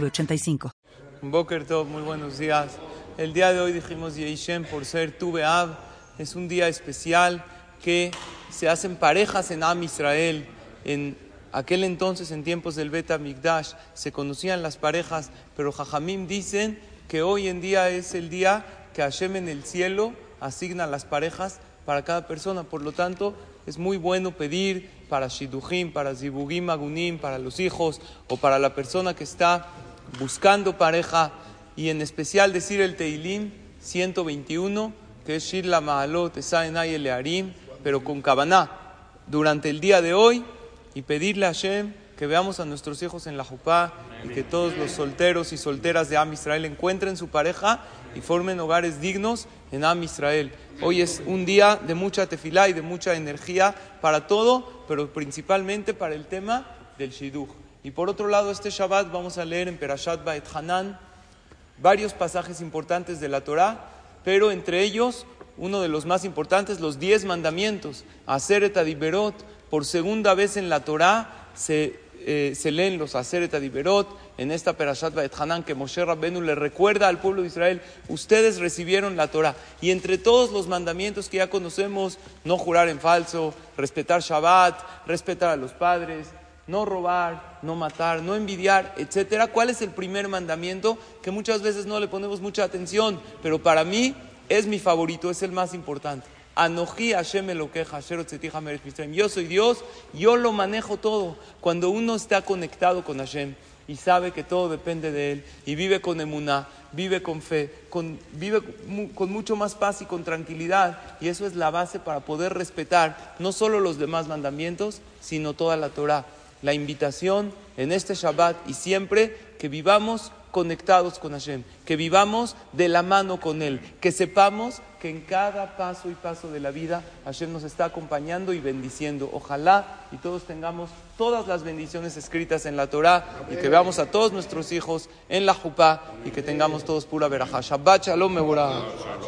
906985. Boker Tov, muy buenos días. El día de hoy dijimos Yeishem por ser Tu Be'av. Es un día especial que se hacen parejas en Am Israel. En aquel entonces, en tiempos del Beta Mikdash, se conocían las parejas, pero Jajamim dicen que hoy en día es el día que Hashem en el cielo asigna las parejas para cada persona. Por lo tanto, es muy bueno pedir para Shidujim, para Zibugim Agunim, para los hijos o para la persona que está buscando pareja y en especial decir el Teilim 121, que es Shir la Maalot, Esaenay Elearim, pero con Kabaná, durante el día de hoy y pedirle a Hashem que veamos a nuestros hijos en la Jupá y que todos los solteros y solteras de Am Israel encuentren su pareja y formen hogares dignos en Am Israel. Hoy es un día de mucha tefilá y de mucha energía para todo, pero principalmente para el tema del Shidduch. Y por otro lado, este Shabbat vamos a leer en Perashat Ba'et Hanan varios pasajes importantes de la Torá, pero entre ellos uno de los más importantes, los diez mandamientos. Aseret Adiberot, por segunda vez en la Torá se, eh, se leen los Aseret Adiberot, en esta Perashat Ba'et Hanan que Moshe Rabbenu le recuerda al pueblo de Israel, ustedes recibieron la Torah. Y entre todos los mandamientos que ya conocemos, no jurar en falso, respetar Shabbat, respetar a los padres, no robar, no matar, no envidiar, etcétera. ¿Cuál es el primer mandamiento que muchas veces no le ponemos mucha atención, pero para mí es mi favorito, es el más importante? Anoji Hashem Yo soy Dios, yo lo manejo todo. Cuando uno está conectado con Hashem y sabe que todo depende de Él y vive con emuná, vive con fe, vive con mucho más paz y con tranquilidad. Y eso es la base para poder respetar no solo los demás mandamientos, sino toda la Torah la invitación en este Shabbat y siempre que vivamos conectados con Hashem, que vivamos de la mano con Él, que sepamos que en cada paso y paso de la vida Hashem nos está acompañando y bendiciendo. Ojalá y todos tengamos todas las bendiciones escritas en la Torah y que veamos a todos nuestros hijos en la Jupá y que tengamos todos pura veraja. Shabbat Shalom Mevorah.